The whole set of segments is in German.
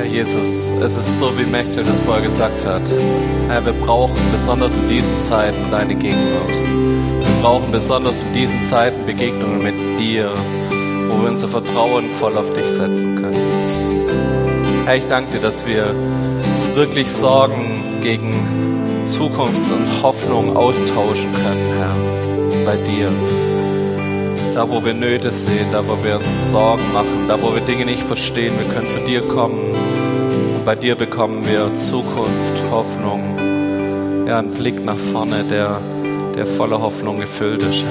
Herr Jesus, es ist so, wie Mechtel das vorher gesagt hat. Herr, wir brauchen besonders in diesen Zeiten deine Gegenwart. Wir brauchen besonders in diesen Zeiten Begegnungen mit dir, wo wir unser Vertrauen voll auf dich setzen können. Herr, ich danke dir, dass wir wirklich Sorgen gegen Zukunft und Hoffnung austauschen können, Herr, bei dir. Da, wo wir Nöte sehen, da, wo wir uns Sorgen machen, da, wo wir Dinge nicht verstehen, wir können zu dir kommen. Bei dir bekommen wir Zukunft, Hoffnung, ja, einen Blick nach vorne, der, der voller Hoffnung gefüllt ist.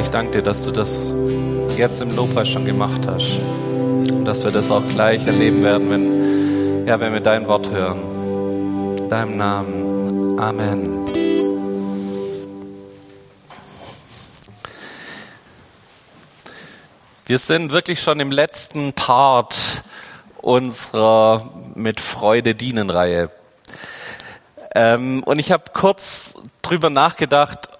Ich danke dir, dass du das jetzt im Lobpreis schon gemacht hast. Und dass wir das auch gleich erleben werden, wenn, ja, wenn wir dein Wort hören. In deinem Namen. Amen. Wir sind wirklich schon im letzten Part unserer mit Freude dienen Reihe. Ähm, und ich habe kurz drüber nachgedacht,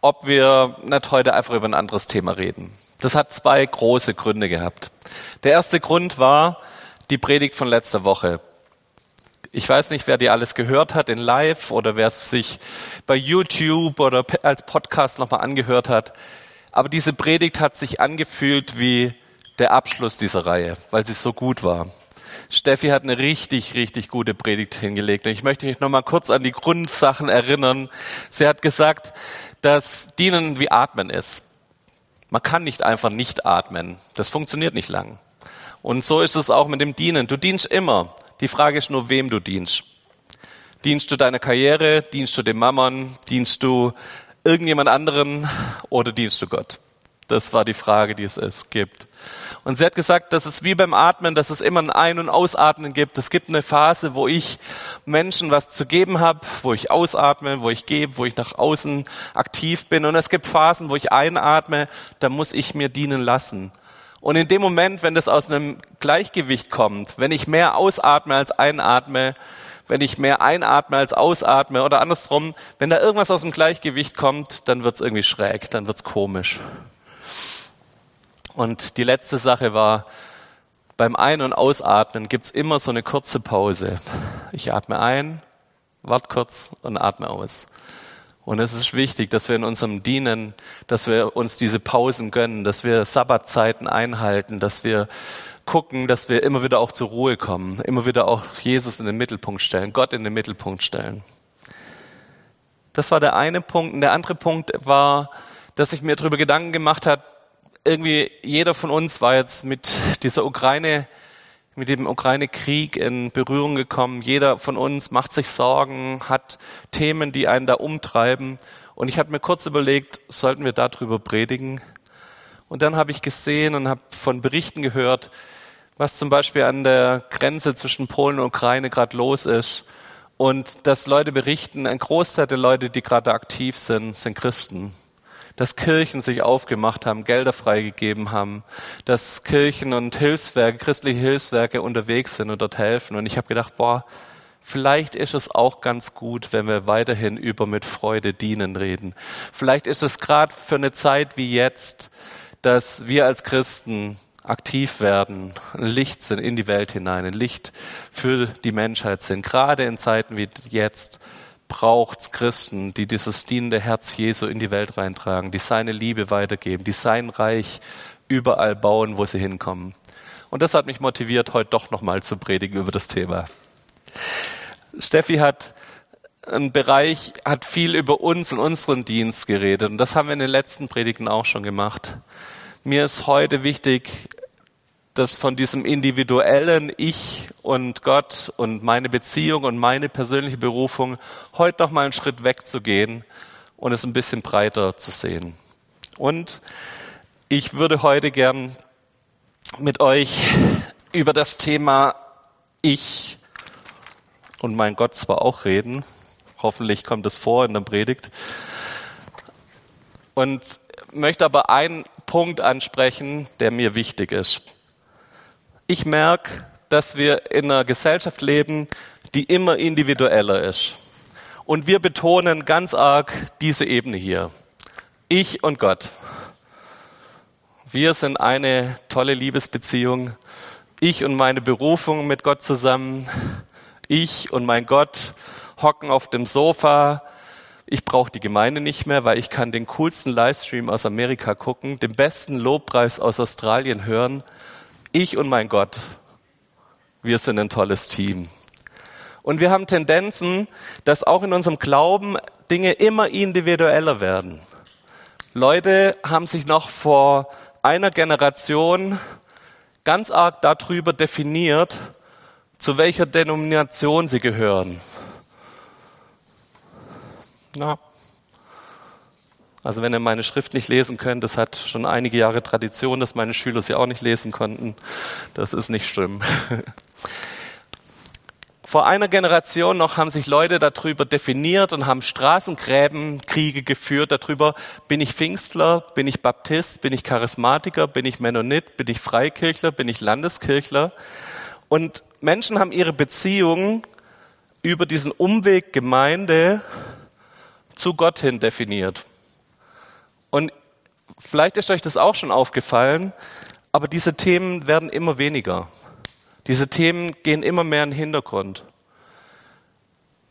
ob wir nicht heute einfach über ein anderes Thema reden. Das hat zwei große Gründe gehabt. Der erste Grund war die Predigt von letzter Woche. Ich weiß nicht, wer die alles gehört hat in Live oder wer es sich bei YouTube oder als Podcast nochmal angehört hat. Aber diese Predigt hat sich angefühlt wie der Abschluss dieser Reihe, weil sie so gut war. Steffi hat eine richtig, richtig gute Predigt hingelegt. Und ich möchte mich nochmal kurz an die Grundsachen erinnern. Sie hat gesagt, dass Dienen wie Atmen ist. Man kann nicht einfach nicht atmen. Das funktioniert nicht lang. Und so ist es auch mit dem Dienen. Du dienst immer. Die Frage ist nur, wem du dienst. Dienst du deiner Karriere? Dienst du dem Mammon? Dienst du irgendjemand anderen oder dienst du Gott? Das war die Frage, die es, es gibt. Und sie hat gesagt, dass es wie beim Atmen, dass es immer ein Ein- und Ausatmen gibt. Es gibt eine Phase, wo ich Menschen was zu geben habe, wo ich ausatme, wo ich gebe, wo ich nach außen aktiv bin. Und es gibt Phasen, wo ich einatme, da muss ich mir dienen lassen. Und in dem Moment, wenn das aus einem Gleichgewicht kommt, wenn ich mehr ausatme als einatme, wenn ich mehr einatme als ausatme oder andersrum, wenn da irgendwas aus dem Gleichgewicht kommt, dann wird's irgendwie schräg, dann wird's komisch. Und die letzte Sache war, beim Ein- und Ausatmen gibt's immer so eine kurze Pause. Ich atme ein, warte kurz und atme aus. Und es ist wichtig, dass wir in unserem Dienen, dass wir uns diese Pausen gönnen, dass wir Sabbatzeiten einhalten, dass wir gucken, dass wir immer wieder auch zur Ruhe kommen, immer wieder auch Jesus in den Mittelpunkt stellen, Gott in den Mittelpunkt stellen. Das war der eine Punkt. Und der andere Punkt war, dass ich mir darüber Gedanken gemacht habe, irgendwie jeder von uns war jetzt mit dieser Ukraine, mit dem Ukraine-Krieg in Berührung gekommen. Jeder von uns macht sich Sorgen, hat Themen, die einen da umtreiben. Und ich habe mir kurz überlegt, sollten wir darüber predigen? Und dann habe ich gesehen und habe von Berichten gehört, was zum Beispiel an der Grenze zwischen Polen und Ukraine gerade los ist. Und dass Leute berichten, ein Großteil der Leute, die gerade aktiv sind, sind Christen dass Kirchen sich aufgemacht haben, Gelder freigegeben haben, dass Kirchen und Hilfswerke, christliche Hilfswerke unterwegs sind und dort helfen. Und ich habe gedacht, boah, vielleicht ist es auch ganz gut, wenn wir weiterhin über mit Freude dienen reden. Vielleicht ist es gerade für eine Zeit wie jetzt, dass wir als Christen aktiv werden, Licht sind in die Welt hinein, ein Licht für die Menschheit sind, gerade in Zeiten wie jetzt braucht's Christen, die dieses dienende Herz Jesu in die Welt reintragen, die seine Liebe weitergeben, die sein Reich überall bauen, wo sie hinkommen. Und das hat mich motiviert, heute doch nochmal zu predigen über das Thema. Steffi hat einen Bereich, hat viel über uns und unseren Dienst geredet. Und das haben wir in den letzten Predigten auch schon gemacht. Mir ist heute wichtig, dass von diesem individuellen Ich und Gott und meine Beziehung und meine persönliche Berufung heute noch mal einen Schritt wegzugehen und es ein bisschen breiter zu sehen. Und ich würde heute gern mit euch über das Thema Ich und mein Gott zwar auch reden. Hoffentlich kommt es vor in der Predigt. Und möchte aber einen Punkt ansprechen, der mir wichtig ist. Ich merke, dass wir in einer Gesellschaft leben, die immer individueller ist. Und wir betonen ganz arg diese Ebene hier. Ich und Gott. Wir sind eine tolle Liebesbeziehung. Ich und meine Berufung mit Gott zusammen. Ich und mein Gott hocken auf dem Sofa. Ich brauche die Gemeinde nicht mehr, weil ich kann den coolsten Livestream aus Amerika gucken, den besten Lobpreis aus Australien hören. Ich und mein Gott, wir sind ein tolles Team. Und wir haben Tendenzen, dass auch in unserem Glauben Dinge immer individueller werden. Leute haben sich noch vor einer Generation ganz arg darüber definiert, zu welcher Denomination sie gehören. Na, also wenn ihr meine Schrift nicht lesen könnt, das hat schon einige Jahre Tradition, dass meine Schüler sie auch nicht lesen konnten. Das ist nicht schlimm. Vor einer Generation noch haben sich Leute darüber definiert und haben Straßengräbenkriege geführt darüber, bin ich Pfingstler, bin ich Baptist, bin ich Charismatiker, bin ich Mennonit, bin ich Freikirchler, bin ich Landeskirchler. Und Menschen haben ihre Beziehungen über diesen Umweg Gemeinde zu Gott hin definiert. Und vielleicht ist euch das auch schon aufgefallen, aber diese Themen werden immer weniger. Diese Themen gehen immer mehr in den Hintergrund.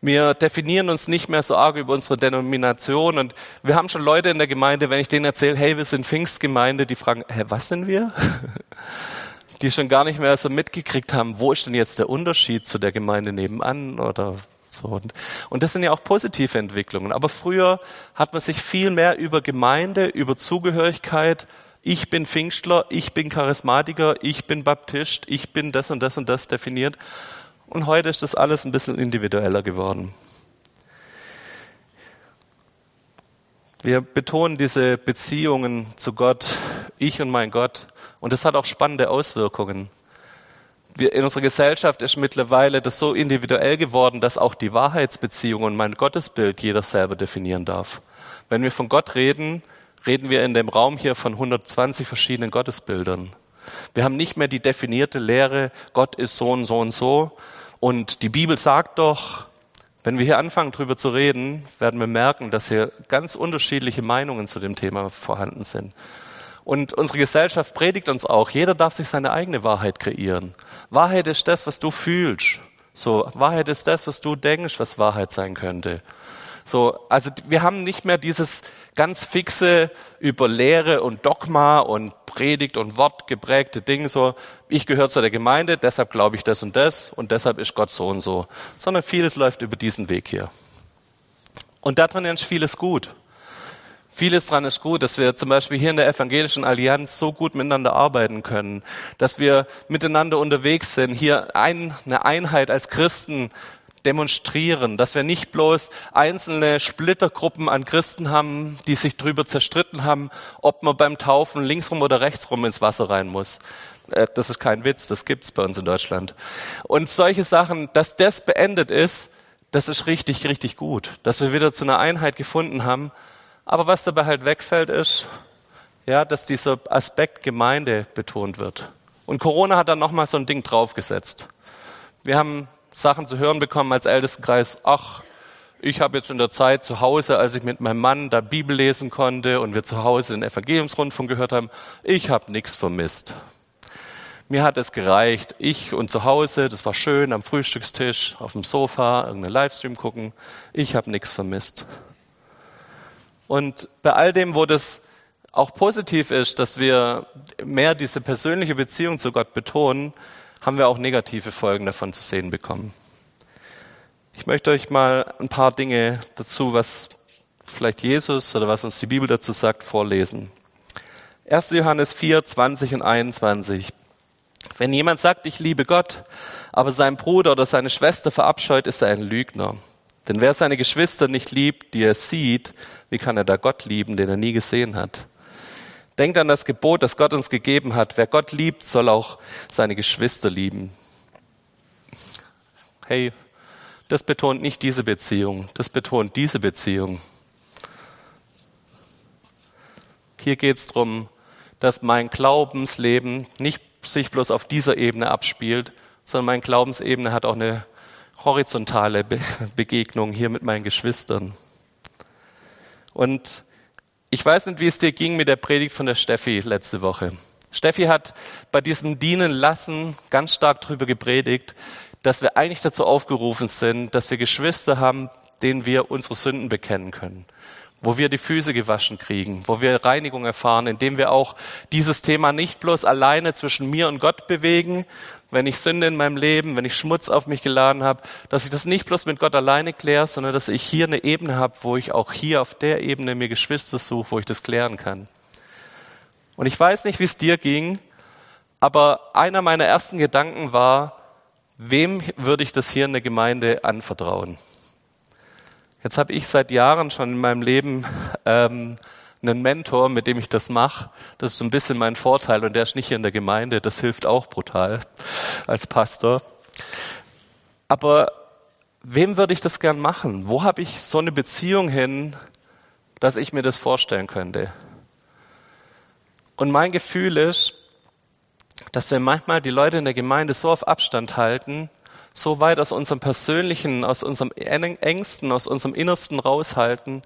Wir definieren uns nicht mehr so arg über unsere Denomination und wir haben schon Leute in der Gemeinde, wenn ich denen erzähle, hey, wir sind Pfingstgemeinde, die fragen, hä, was sind wir? Die schon gar nicht mehr so mitgekriegt haben, wo ist denn jetzt der Unterschied zu der Gemeinde nebenan oder so. Und, und das sind ja auch positive Entwicklungen. Aber früher hat man sich viel mehr über Gemeinde, über Zugehörigkeit, ich bin Pfingstler, ich bin Charismatiker, ich bin Baptist, ich bin das und das und das definiert. Und heute ist das alles ein bisschen individueller geworden. Wir betonen diese Beziehungen zu Gott, ich und mein Gott. Und das hat auch spannende Auswirkungen. Wir, in unserer Gesellschaft ist mittlerweile das so individuell geworden, dass auch die Wahrheitsbeziehung und mein Gottesbild jeder selber definieren darf. Wenn wir von Gott reden, reden wir in dem Raum hier von 120 verschiedenen Gottesbildern. Wir haben nicht mehr die definierte Lehre, Gott ist so und so und so. Und die Bibel sagt doch, wenn wir hier anfangen, drüber zu reden, werden wir merken, dass hier ganz unterschiedliche Meinungen zu dem Thema vorhanden sind. Und unsere Gesellschaft predigt uns auch, jeder darf sich seine eigene Wahrheit kreieren. Wahrheit ist das, was du fühlst. So, Wahrheit ist das, was du denkst, was Wahrheit sein könnte. So, also wir haben nicht mehr dieses ganz fixe über Lehre und Dogma und Predigt und Wort geprägte Ding, so ich gehöre zu der Gemeinde, deshalb glaube ich das und das und deshalb ist Gott so und so, sondern vieles läuft über diesen Weg hier. Und daran ist vieles gut. Vieles dran ist gut, dass wir zum Beispiel hier in der Evangelischen Allianz so gut miteinander arbeiten können, dass wir miteinander unterwegs sind, hier ein, eine Einheit als Christen demonstrieren, dass wir nicht bloß einzelne Splittergruppen an Christen haben, die sich darüber zerstritten haben, ob man beim Taufen linksrum oder rechtsrum ins Wasser rein muss. Äh, das ist kein Witz, das gibt's bei uns in Deutschland. Und solche Sachen, dass das beendet ist, das ist richtig, richtig gut, dass wir wieder zu einer Einheit gefunden haben. Aber was dabei halt wegfällt, ist, ja, dass dieser Aspekt Gemeinde betont wird. Und Corona hat dann nochmal so ein Ding draufgesetzt. Wir haben Sachen zu hören bekommen als Ältestenkreis, ach, ich habe jetzt in der Zeit zu Hause, als ich mit meinem Mann da Bibel lesen konnte und wir zu Hause den Evangeliumsrundfunk gehört haben, ich habe nichts vermisst. Mir hat es gereicht. Ich und zu Hause, das war schön, am Frühstückstisch, auf dem Sofa, irgendeinen Livestream gucken. Ich habe nichts vermisst. Und bei all dem, wo das auch positiv ist, dass wir mehr diese persönliche Beziehung zu Gott betonen, haben wir auch negative Folgen davon zu sehen bekommen. Ich möchte euch mal ein paar Dinge dazu, was vielleicht Jesus oder was uns die Bibel dazu sagt, vorlesen. 1. Johannes 4, 20 und 21. Wenn jemand sagt, ich liebe Gott, aber seinen Bruder oder seine Schwester verabscheut, ist er ein Lügner. Denn wer seine Geschwister nicht liebt, die er sieht, wie kann er da Gott lieben, den er nie gesehen hat? Denkt an das Gebot, das Gott uns gegeben hat. Wer Gott liebt, soll auch seine Geschwister lieben. Hey, das betont nicht diese Beziehung, das betont diese Beziehung. Hier geht es darum, dass mein Glaubensleben nicht sich bloß auf dieser Ebene abspielt, sondern meine Glaubensebene hat auch eine horizontale Begegnung hier mit meinen Geschwistern. Und ich weiß nicht, wie es dir ging mit der Predigt von der Steffi letzte Woche. Steffi hat bei diesem Dienen lassen ganz stark darüber gepredigt, dass wir eigentlich dazu aufgerufen sind, dass wir Geschwister haben, denen wir unsere Sünden bekennen können wo wir die Füße gewaschen kriegen, wo wir Reinigung erfahren, indem wir auch dieses Thema nicht bloß alleine zwischen mir und Gott bewegen, wenn ich Sünde in meinem Leben, wenn ich Schmutz auf mich geladen habe, dass ich das nicht bloß mit Gott alleine kläre, sondern dass ich hier eine Ebene habe, wo ich auch hier auf der Ebene mir Geschwister suche, wo ich das klären kann. Und ich weiß nicht, wie es dir ging, aber einer meiner ersten Gedanken war, wem würde ich das hier in der Gemeinde anvertrauen? Jetzt habe ich seit Jahren schon in meinem Leben ähm, einen Mentor, mit dem ich das mache. Das ist so ein bisschen mein Vorteil und der ist nicht hier in der Gemeinde. Das hilft auch brutal als Pastor. Aber wem würde ich das gern machen? Wo habe ich so eine Beziehung hin, dass ich mir das vorstellen könnte? Und mein Gefühl ist, dass wir manchmal die Leute in der Gemeinde so auf Abstand halten, so weit aus unserem Persönlichen, aus unserem Ängsten, aus unserem Innersten raushalten,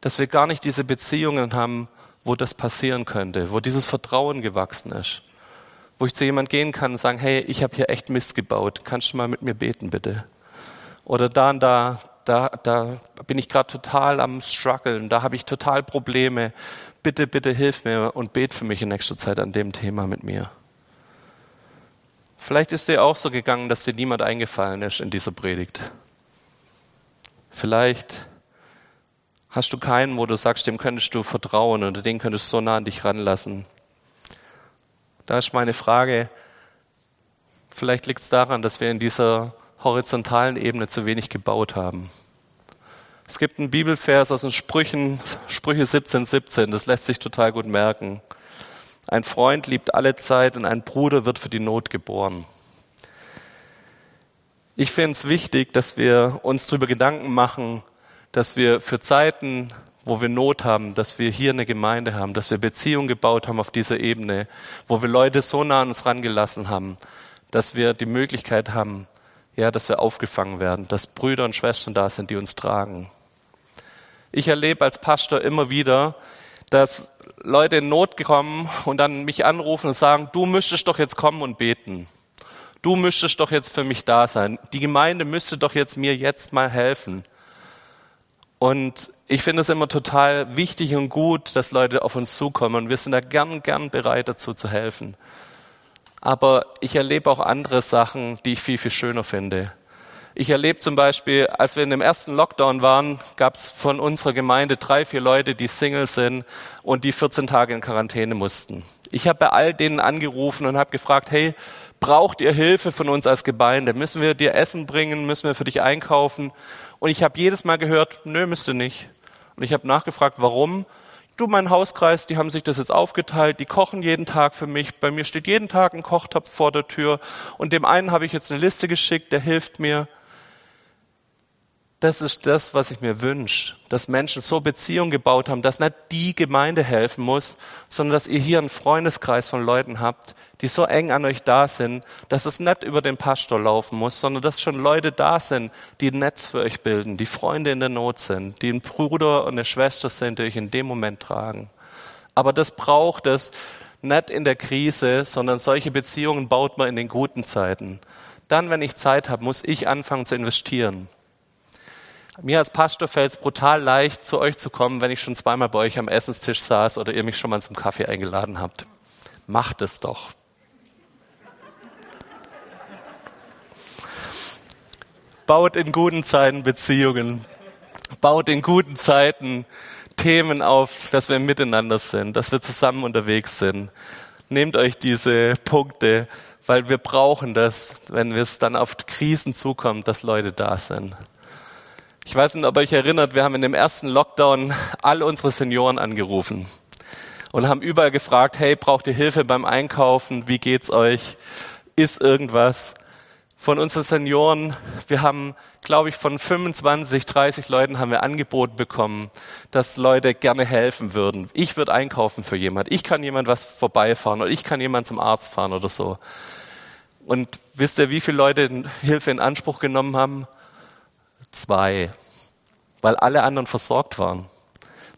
dass wir gar nicht diese Beziehungen haben, wo das passieren könnte, wo dieses Vertrauen gewachsen ist. Wo ich zu jemand gehen kann und sagen, hey, ich habe hier echt Mist gebaut, kannst du mal mit mir beten, bitte? Oder da und da, da, da bin ich gerade total am struggeln, da habe ich total Probleme. Bitte, bitte hilf mir und bet für mich in nächster Zeit an dem Thema mit mir. Vielleicht ist dir auch so gegangen, dass dir niemand eingefallen ist in dieser Predigt. Vielleicht hast du keinen, wo du sagst, dem könntest du vertrauen oder den könntest du so nah an dich ranlassen. Da ist meine Frage, vielleicht liegt es daran, dass wir in dieser horizontalen Ebene zu wenig gebaut haben. Es gibt einen Bibelvers aus den Sprüchen, Sprüche 17, 17, das lässt sich total gut merken. Ein Freund liebt alle Zeit und ein Bruder wird für die Not geboren. Ich finde es wichtig, dass wir uns darüber Gedanken machen, dass wir für Zeiten, wo wir Not haben, dass wir hier eine Gemeinde haben, dass wir Beziehungen gebaut haben auf dieser Ebene, wo wir Leute so nah an uns rangelassen haben, dass wir die Möglichkeit haben, ja, dass wir aufgefangen werden, dass Brüder und Schwestern da sind, die uns tragen. Ich erlebe als Pastor immer wieder, dass Leute in Not kommen und dann mich anrufen und sagen, du müsstest doch jetzt kommen und beten. Du müsstest doch jetzt für mich da sein. Die Gemeinde müsste doch jetzt mir jetzt mal helfen. Und ich finde es immer total wichtig und gut, dass Leute auf uns zukommen und wir sind da gern, gern bereit dazu zu helfen. Aber ich erlebe auch andere Sachen, die ich viel, viel schöner finde. Ich erlebe zum Beispiel, als wir in dem ersten Lockdown waren, gab es von unserer Gemeinde drei, vier Leute, die Single sind und die 14 Tage in Quarantäne mussten. Ich habe bei all denen angerufen und habe gefragt, hey, braucht ihr Hilfe von uns als Gemeinde? Müssen wir dir Essen bringen? Müssen wir für dich einkaufen? Und ich habe jedes Mal gehört, nö, müsste nicht. Und ich habe nachgefragt, warum? Du, mein Hauskreis, die haben sich das jetzt aufgeteilt, die kochen jeden Tag für mich. Bei mir steht jeden Tag ein Kochtopf vor der Tür. Und dem einen habe ich jetzt eine Liste geschickt, der hilft mir. Das ist das, was ich mir wünsche, dass Menschen so Beziehungen gebaut haben, dass nicht die Gemeinde helfen muss, sondern dass ihr hier einen Freundeskreis von Leuten habt, die so eng an euch da sind, dass es nicht über den Pastor laufen muss, sondern dass schon Leute da sind, die ein Netz für euch bilden, die Freunde in der Not sind, die ein Bruder und eine Schwester sind, die euch in dem Moment tragen. Aber das braucht es nicht in der Krise, sondern solche Beziehungen baut man in den guten Zeiten. Dann, wenn ich Zeit habe, muss ich anfangen zu investieren. Mir als Pastor fällt es brutal leicht, zu euch zu kommen, wenn ich schon zweimal bei euch am Essenstisch saß oder ihr mich schon mal zum Kaffee eingeladen habt. Macht es doch. Baut in guten Zeiten Beziehungen. Baut in guten Zeiten Themen auf, dass wir miteinander sind, dass wir zusammen unterwegs sind. Nehmt euch diese Punkte, weil wir brauchen das, wenn es dann auf Krisen zukommt, dass Leute da sind. Ich weiß nicht, ob ihr euch erinnert, wir haben in dem ersten Lockdown all unsere Senioren angerufen und haben überall gefragt, hey, braucht ihr Hilfe beim Einkaufen? Wie geht's euch? Ist irgendwas? Von unseren Senioren, wir haben, glaube ich, von 25, 30 Leuten haben wir Angebote bekommen, dass Leute gerne helfen würden. Ich würde einkaufen für jemand. Ich kann jemand was vorbeifahren oder ich kann jemand zum Arzt fahren oder so. Und wisst ihr, wie viele Leute Hilfe in Anspruch genommen haben? Zwei. Weil alle anderen versorgt waren.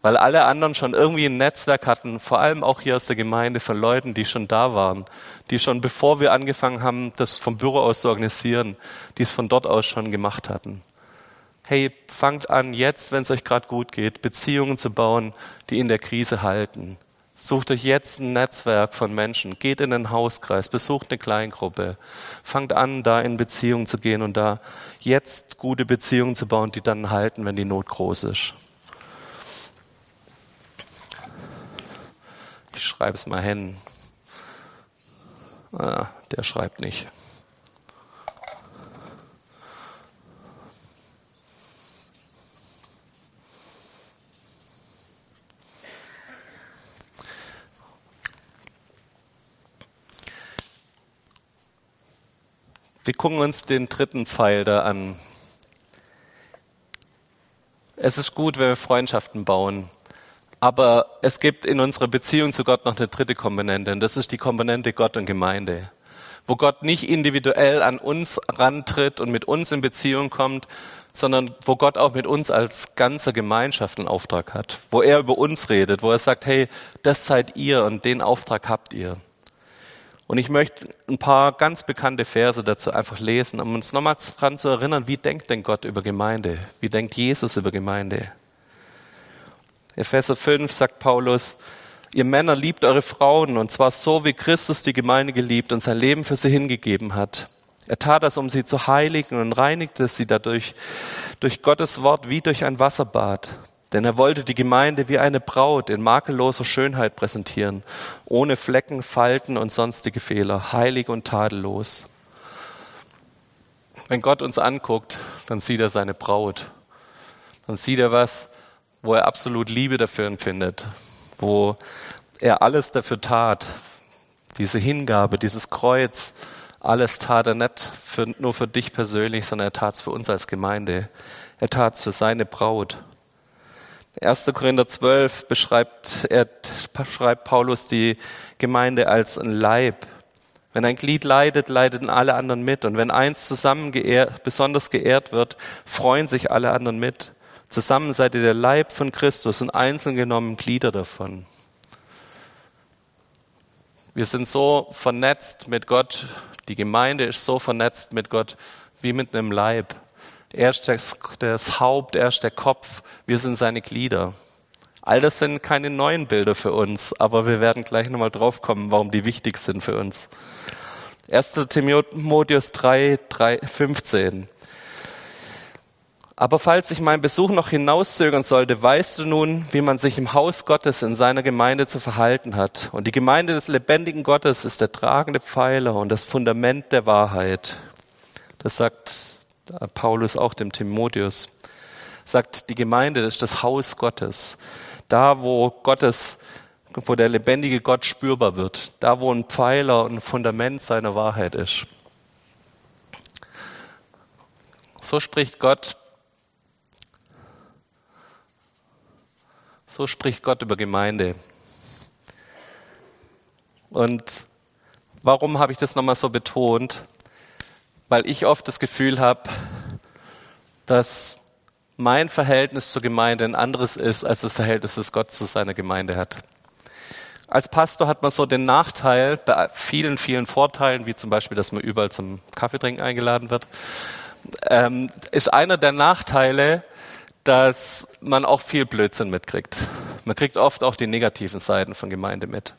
weil alle anderen schon irgendwie ein Netzwerk hatten, vor allem auch hier aus der Gemeinde von Leuten, die schon da waren, die schon bevor wir angefangen haben, das vom Büro aus zu organisieren, die es von dort aus schon gemacht hatten. Hey, fangt an, jetzt, wenn es euch gerade gut geht, Beziehungen zu bauen, die in der Krise halten. Sucht euch jetzt ein Netzwerk von Menschen, geht in den Hauskreis, besucht eine Kleingruppe, fangt an, da in Beziehungen zu gehen und da jetzt gute Beziehungen zu bauen, die dann halten, wenn die Not groß ist. Ich schreibe es mal hin. Ah, der schreibt nicht. Wir gucken uns den dritten Pfeil da an. Es ist gut, wenn wir Freundschaften bauen. Aber es gibt in unserer Beziehung zu Gott noch eine dritte Komponente. Und das ist die Komponente Gott und Gemeinde. Wo Gott nicht individuell an uns rantritt und mit uns in Beziehung kommt, sondern wo Gott auch mit uns als ganze Gemeinschaft einen Auftrag hat. Wo er über uns redet, wo er sagt, hey, das seid ihr und den Auftrag habt ihr. Und ich möchte ein paar ganz bekannte Verse dazu einfach lesen, um uns nochmal daran zu erinnern, wie denkt denn Gott über Gemeinde? Wie denkt Jesus über Gemeinde? Epheser 5 sagt Paulus, ihr Männer liebt eure Frauen und zwar so, wie Christus die Gemeinde geliebt und sein Leben für sie hingegeben hat. Er tat das, um sie zu heiligen und reinigte sie dadurch durch Gottes Wort wie durch ein Wasserbad. Denn er wollte die Gemeinde wie eine Braut in makelloser Schönheit präsentieren, ohne Flecken, Falten und sonstige Fehler, heilig und tadellos. Wenn Gott uns anguckt, dann sieht er seine Braut. Dann sieht er was, wo er absolut Liebe dafür empfindet, wo er alles dafür tat, diese Hingabe, dieses Kreuz, alles tat er nicht für, nur für dich persönlich, sondern er tat es für uns als Gemeinde. Er tat es für seine Braut. 1. Korinther 12 beschreibt, er, beschreibt Paulus die Gemeinde als ein Leib. Wenn ein Glied leidet, leiden alle anderen mit. Und wenn eins zusammen geehrt, besonders geehrt wird, freuen sich alle anderen mit. Zusammen seid ihr der Leib von Christus und einzeln genommen Glieder davon. Wir sind so vernetzt mit Gott, die Gemeinde ist so vernetzt mit Gott wie mit einem Leib. Er ist das, das Haupt, er ist der Kopf, wir sind seine Glieder. All das sind keine neuen Bilder für uns, aber wir werden gleich nochmal drauf kommen, warum die wichtig sind für uns. 1. Timotheus 3, 3, 15. Aber falls ich meinen Besuch noch hinauszögern sollte, weißt du nun, wie man sich im Haus Gottes in seiner Gemeinde zu verhalten hat. Und die Gemeinde des lebendigen Gottes ist der tragende Pfeiler und das Fundament der Wahrheit. Das sagt Paulus auch dem Timotheus. Sagt, die Gemeinde ist das Haus Gottes. Da, wo Gottes, wo der lebendige Gott spürbar wird. Da, wo ein Pfeiler und ein Fundament seiner Wahrheit ist. So spricht Gott So spricht Gott über Gemeinde. Und warum habe ich das nochmal so betont? Weil ich oft das Gefühl habe, dass mein Verhältnis zur Gemeinde ein anderes ist als das Verhältnis, das Gott zu seiner Gemeinde hat. Als Pastor hat man so den Nachteil, bei vielen, vielen Vorteilen, wie zum Beispiel, dass man überall zum Kaffeetrinken eingeladen wird, ähm, ist einer der Nachteile, dass man auch viel Blödsinn mitkriegt. Man kriegt oft auch die negativen Seiten von Gemeinde mit.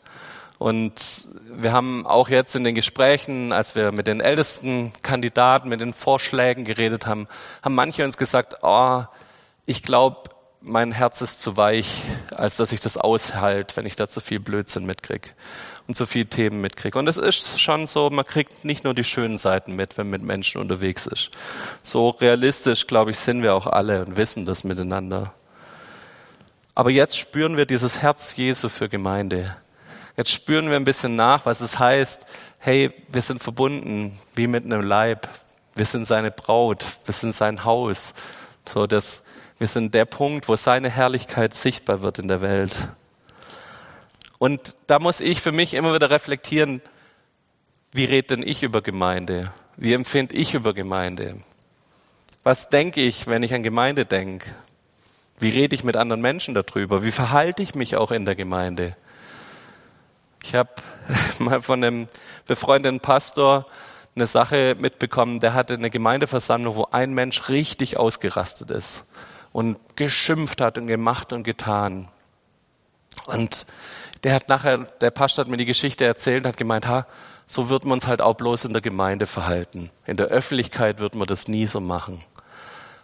Und wir haben auch jetzt in den Gesprächen, als wir mit den ältesten Kandidaten, mit den Vorschlägen geredet haben, haben manche uns gesagt, oh, ich glaube, mein Herz ist zu weich, als dass ich das aushalte, wenn ich da zu viel Blödsinn mitkriege und so viele Themen mitkriege. Und es ist schon so, man kriegt nicht nur die schönen Seiten mit, wenn man mit Menschen unterwegs ist. So realistisch, glaube ich, sind wir auch alle und wissen das miteinander. Aber jetzt spüren wir dieses Herz Jesu für Gemeinde. Jetzt spüren wir ein bisschen nach, was es heißt, hey, wir sind verbunden wie mit einem Leib. Wir sind seine Braut, wir sind sein Haus. So, dass wir sind der Punkt, wo seine Herrlichkeit sichtbar wird in der Welt. Und da muss ich für mich immer wieder reflektieren, wie rede denn ich über Gemeinde? Wie empfinde ich über Gemeinde? Was denke ich, wenn ich an Gemeinde denke? Wie rede ich mit anderen Menschen darüber? Wie verhalte ich mich auch in der Gemeinde? Ich habe mal von einem befreundeten Pastor eine Sache mitbekommen, der hatte eine Gemeindeversammlung, wo ein Mensch richtig ausgerastet ist und geschimpft hat und gemacht und getan. Und der hat nachher, der Pastor hat mir die Geschichte erzählt und hat gemeint, ha, so wird man uns halt auch bloß in der Gemeinde verhalten. In der Öffentlichkeit wird man das nie so machen.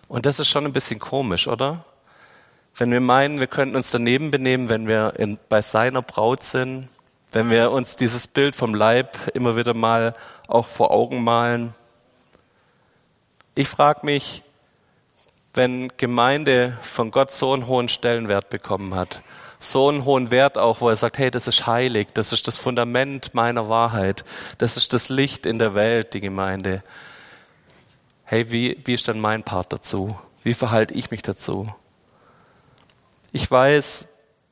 Und das ist schon ein bisschen komisch, oder? Wenn wir meinen, wir könnten uns daneben benehmen, wenn wir in, bei seiner Braut sind, wenn wir uns dieses Bild vom Leib immer wieder mal auch vor Augen malen. Ich frage mich, wenn Gemeinde von Gott so einen hohen Stellenwert bekommen hat, so einen hohen Wert auch, wo er sagt, hey, das ist heilig, das ist das Fundament meiner Wahrheit, das ist das Licht in der Welt, die Gemeinde. Hey, wie, wie ist dann mein Part dazu? Wie verhalte ich mich dazu? Ich weiß,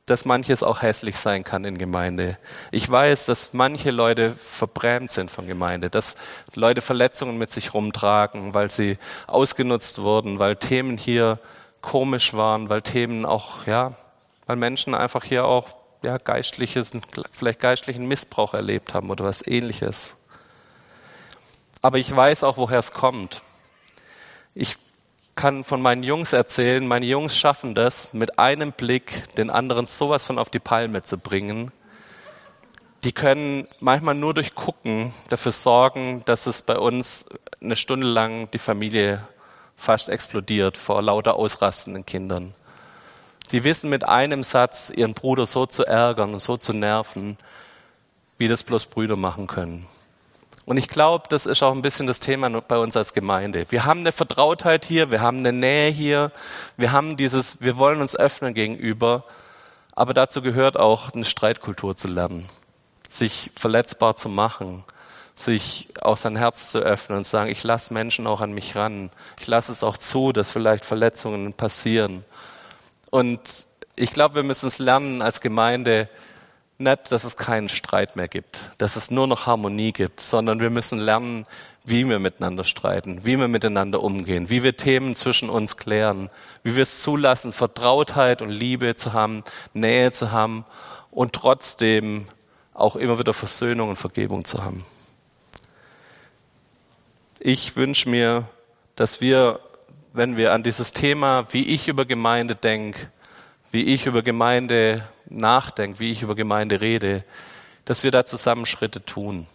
dass manches auch hässlich sein kann in Gemeinde. Ich weiß, dass manche Leute verbrämt sind von Gemeinde, dass Leute Verletzungen mit sich rumtragen, weil sie ausgenutzt wurden, weil Themen hier komisch waren, weil Themen auch, ja, weil Menschen einfach hier auch, ja, geistliches, vielleicht geistlichen Missbrauch erlebt haben oder was ähnliches. Aber ich weiß auch, woher es kommt. Ich kann von meinen Jungs erzählen, meine Jungs schaffen das, mit einem Blick den anderen sowas von auf die Palme zu bringen. Die können manchmal nur durch Gucken dafür sorgen, dass es bei uns eine Stunde lang die Familie fast explodiert vor lauter ausrastenden Kindern. Die wissen mit einem Satz, ihren Bruder so zu ärgern und so zu nerven, wie das bloß Brüder machen können. Und ich glaube, das ist auch ein bisschen das Thema bei uns als Gemeinde. Wir haben eine Vertrautheit hier, wir haben eine Nähe hier, wir haben dieses, wir wollen uns öffnen gegenüber, aber dazu gehört auch eine Streitkultur zu lernen, sich verletzbar zu machen, sich auch sein Herz zu öffnen und zu sagen, ich lasse Menschen auch an mich ran, ich lasse es auch zu, dass vielleicht Verletzungen passieren. Und ich glaube, wir müssen es lernen als Gemeinde, nicht, dass es keinen Streit mehr gibt, dass es nur noch Harmonie gibt, sondern wir müssen lernen, wie wir miteinander streiten, wie wir miteinander umgehen, wie wir Themen zwischen uns klären, wie wir es zulassen, Vertrautheit und Liebe zu haben, Nähe zu haben und trotzdem auch immer wieder Versöhnung und Vergebung zu haben. Ich wünsche mir, dass wir, wenn wir an dieses Thema, wie ich über Gemeinde denke, wie ich über Gemeinde nachdenke, wie ich über Gemeinde rede, dass wir da zusammen Schritte tun.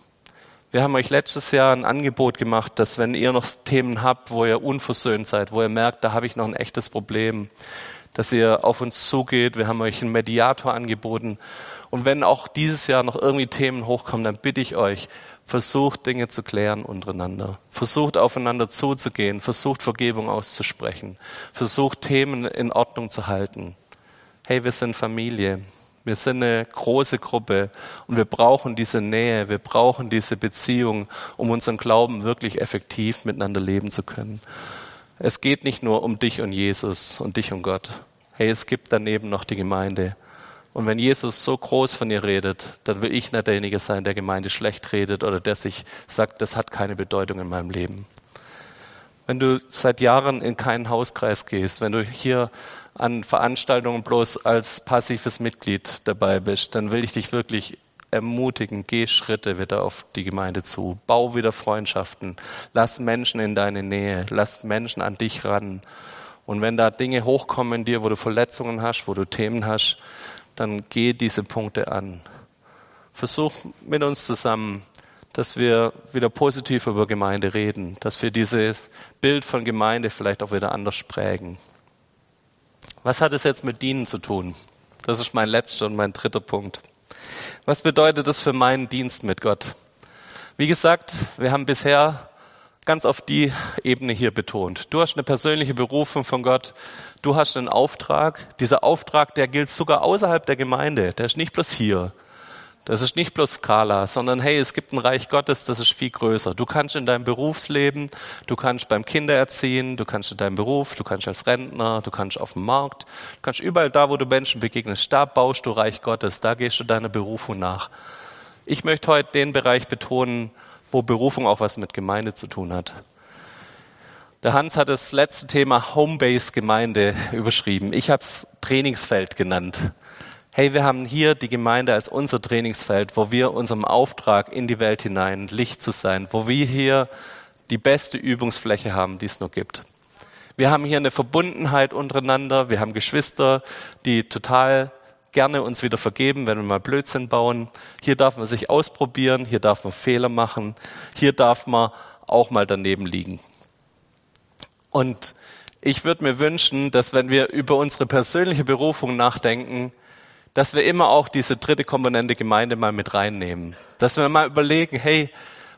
Wir haben euch letztes Jahr ein Angebot gemacht, dass wenn ihr noch Themen habt, wo ihr unversöhnt seid, wo ihr merkt, da habe ich noch ein echtes Problem, dass ihr auf uns zugeht. Wir haben euch einen Mediator angeboten. Und wenn auch dieses Jahr noch irgendwie Themen hochkommen, dann bitte ich euch, versucht Dinge zu klären untereinander. Versucht aufeinander zuzugehen. Versucht Vergebung auszusprechen. Versucht Themen in Ordnung zu halten hey, wir sind Familie. Wir sind eine große Gruppe und wir brauchen diese Nähe, wir brauchen diese Beziehung, um unseren Glauben wirklich effektiv miteinander leben zu können. Es geht nicht nur um dich und Jesus und dich und Gott. Hey, es gibt daneben noch die Gemeinde. Und wenn Jesus so groß von ihr redet, dann will ich nicht derjenige sein, der Gemeinde schlecht redet oder der sich sagt, das hat keine Bedeutung in meinem Leben. Wenn du seit Jahren in keinen Hauskreis gehst, wenn du hier an Veranstaltungen bloß als passives Mitglied dabei bist, dann will ich dich wirklich ermutigen, geh Schritte wieder auf die Gemeinde zu, bau wieder Freundschaften, lass Menschen in deine Nähe, lass Menschen an dich ran. Und wenn da Dinge hochkommen in dir, wo du Verletzungen hast, wo du Themen hast, dann geh diese Punkte an. Versuch mit uns zusammen, dass wir wieder positiv über Gemeinde reden, dass wir dieses Bild von Gemeinde vielleicht auch wieder anders prägen. Was hat es jetzt mit Dienen zu tun? Das ist mein letzter und mein dritter Punkt. Was bedeutet das für meinen Dienst mit Gott? Wie gesagt, wir haben bisher ganz auf die Ebene hier betont. Du hast eine persönliche Berufung von Gott. Du hast einen Auftrag. Dieser Auftrag, der gilt sogar außerhalb der Gemeinde. Der ist nicht bloß hier. Das ist nicht bloß Skala, sondern hey, es gibt ein Reich Gottes, das ist viel größer. Du kannst in deinem Berufsleben, du kannst beim Kindererziehen, du kannst in deinem Beruf, du kannst als Rentner, du kannst auf dem Markt, du kannst überall da, wo du Menschen begegnest, da baust du Reich Gottes, da gehst du deiner Berufung nach. Ich möchte heute den Bereich betonen, wo Berufung auch was mit Gemeinde zu tun hat. Der Hans hat das letzte Thema Homebase Gemeinde überschrieben. Ich habe es Trainingsfeld genannt. Hey, wir haben hier die Gemeinde als unser Trainingsfeld, wo wir unserem Auftrag in die Welt hinein Licht zu sein, wo wir hier die beste Übungsfläche haben, die es nur gibt. Wir haben hier eine Verbundenheit untereinander. Wir haben Geschwister, die total gerne uns wieder vergeben, wenn wir mal Blödsinn bauen. Hier darf man sich ausprobieren, hier darf man Fehler machen, hier darf man auch mal daneben liegen. Und ich würde mir wünschen, dass wenn wir über unsere persönliche Berufung nachdenken, dass wir immer auch diese dritte Komponente Gemeinde mal mit reinnehmen. Dass wir mal überlegen, hey,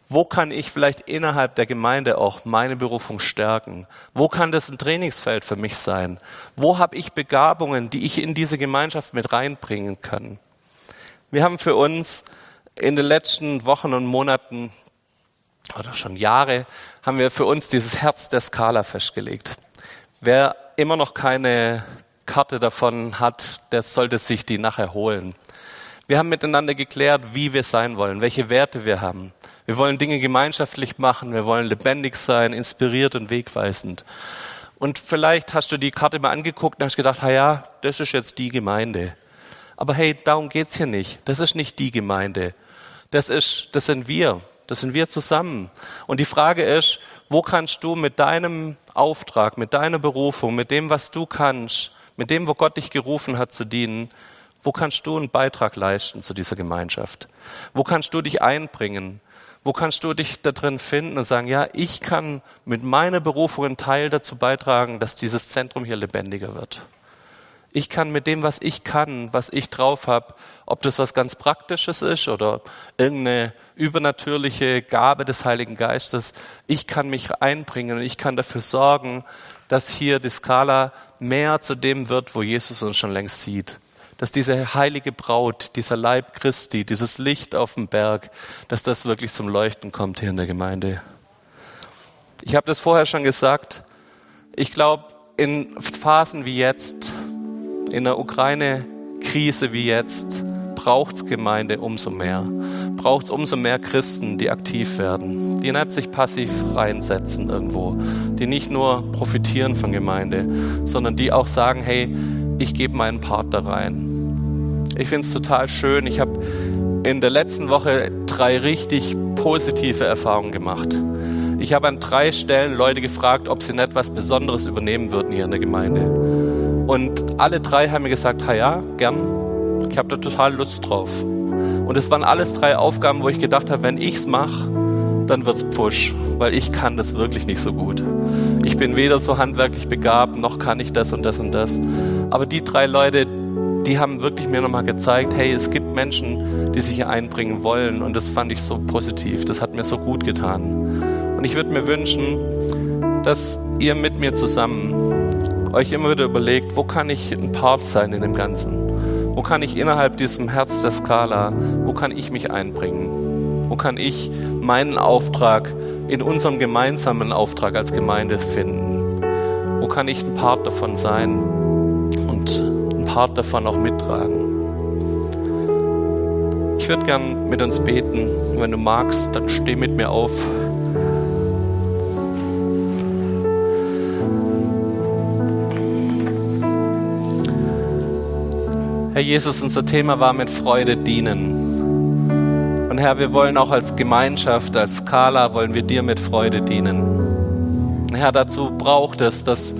wo kann ich vielleicht innerhalb der Gemeinde auch meine Berufung stärken? Wo kann das ein Trainingsfeld für mich sein? Wo habe ich Begabungen, die ich in diese Gemeinschaft mit reinbringen kann? Wir haben für uns in den letzten Wochen und Monaten oder schon Jahre haben wir für uns dieses Herz der Skala festgelegt. Wer immer noch keine Karte davon hat, der sollte sich die nachher holen. Wir haben miteinander geklärt, wie wir sein wollen, welche Werte wir haben. Wir wollen Dinge gemeinschaftlich machen, wir wollen lebendig sein, inspiriert und wegweisend. Und vielleicht hast du die Karte mal angeguckt und hast gedacht, ha ja, das ist jetzt die Gemeinde. Aber hey, darum geht's hier nicht. Das ist nicht die Gemeinde. Das ist, das sind wir. Das sind wir zusammen. Und die Frage ist, wo kannst du mit deinem Auftrag, mit deiner Berufung, mit dem, was du kannst, mit dem, wo Gott dich gerufen hat zu dienen, wo kannst du einen Beitrag leisten zu dieser Gemeinschaft? Wo kannst du dich einbringen? Wo kannst du dich da drin finden und sagen, ja, ich kann mit meiner Berufung einen Teil dazu beitragen, dass dieses Zentrum hier lebendiger wird. Ich kann mit dem, was ich kann, was ich drauf habe, ob das was ganz Praktisches ist oder irgendeine übernatürliche Gabe des Heiligen Geistes, ich kann mich einbringen und ich kann dafür sorgen, dass hier die Skala mehr zu dem wird, wo Jesus uns schon längst sieht dass diese heilige Braut, dieser Leib Christi, dieses Licht auf dem Berg, dass das wirklich zum Leuchten kommt hier in der Gemeinde. Ich habe das vorher schon gesagt. Ich glaube, in Phasen wie jetzt, in der Ukraine-Krise wie jetzt, braucht's Gemeinde umso mehr. Braucht's umso mehr Christen, die aktiv werden, die nicht sich passiv reinsetzen irgendwo, die nicht nur profitieren von Gemeinde, sondern die auch sagen, hey, ich gebe meinen Part da rein. Ich finde es total schön. Ich habe in der letzten Woche drei richtig positive Erfahrungen gemacht. Ich habe an drei Stellen Leute gefragt, ob sie nicht was Besonderes übernehmen würden hier in der Gemeinde. Und alle drei haben mir gesagt, ha ja, gern. Ich habe da total Lust drauf. Und es waren alles drei Aufgaben, wo ich gedacht habe, wenn ich's mache, dann wird's Pfusch, weil ich kann das wirklich nicht so gut. Ich bin weder so handwerklich begabt, noch kann ich das und das und das. Aber die drei Leute, die haben wirklich mir nochmal gezeigt, hey, es gibt Menschen, die sich hier einbringen wollen und das fand ich so positiv, das hat mir so gut getan. Und ich würde mir wünschen, dass ihr mit mir zusammen euch immer wieder überlegt, wo kann ich ein Part sein in dem Ganzen? Wo kann ich innerhalb diesem Herz der Skala, wo kann ich mich einbringen? Wo kann ich meinen Auftrag in unserem gemeinsamen Auftrag als Gemeinde finden? Wo kann ich ein Part davon sein und ein Part davon auch mittragen? Ich würde gern mit uns beten. Wenn du magst, dann steh mit mir auf. Herr Jesus, unser Thema war mit Freude dienen. Und Herr, wir wollen auch als Gemeinschaft, als Skala, wollen wir dir mit Freude dienen. Und Herr, dazu braucht es, dass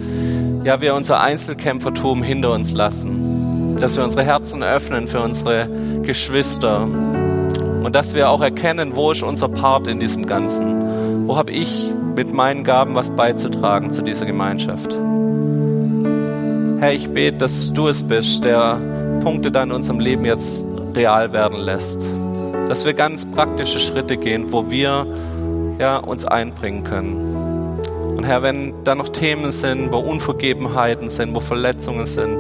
ja, wir unser Einzelkämpfertum hinter uns lassen, dass wir unsere Herzen öffnen für unsere Geschwister und dass wir auch erkennen, wo ist unser Part in diesem Ganzen. Wo habe ich mit meinen Gaben was beizutragen zu dieser Gemeinschaft? Herr, ich bete, dass du es bist, der Punkte da in unserem Leben jetzt real werden lässt. Dass wir ganz praktische Schritte gehen, wo wir ja, uns einbringen können. Und Herr, wenn da noch Themen sind, wo Unvergebenheiten sind, wo Verletzungen sind,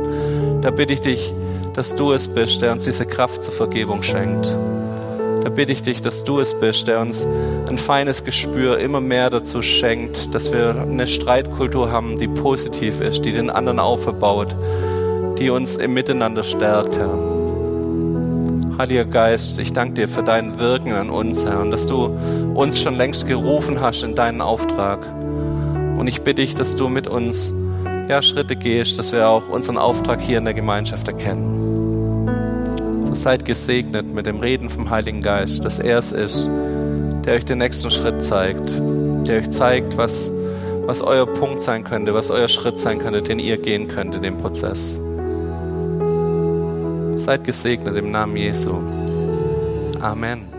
da bitte ich dich, dass du es bist, der uns diese Kraft zur Vergebung schenkt. Da bitte ich dich, dass du es bist, der uns ein feines Gespür immer mehr dazu schenkt, dass wir eine Streitkultur haben, die positiv ist, die den anderen aufbaut, die uns im Miteinander stärkt, Herr. Heiliger Geist, ich danke dir für dein Wirken an uns, Herr, und dass du uns schon längst gerufen hast in deinen Auftrag. Und ich bitte dich, dass du mit uns ja, Schritte gehst, dass wir auch unseren Auftrag hier in der Gemeinschaft erkennen. So seid gesegnet mit dem Reden vom Heiligen Geist, dass er es ist, der euch den nächsten Schritt zeigt, der euch zeigt, was, was euer Punkt sein könnte, was euer Schritt sein könnte, den ihr gehen könnt in dem Prozess. Seid gesegnet im Namen Jesu. Amen.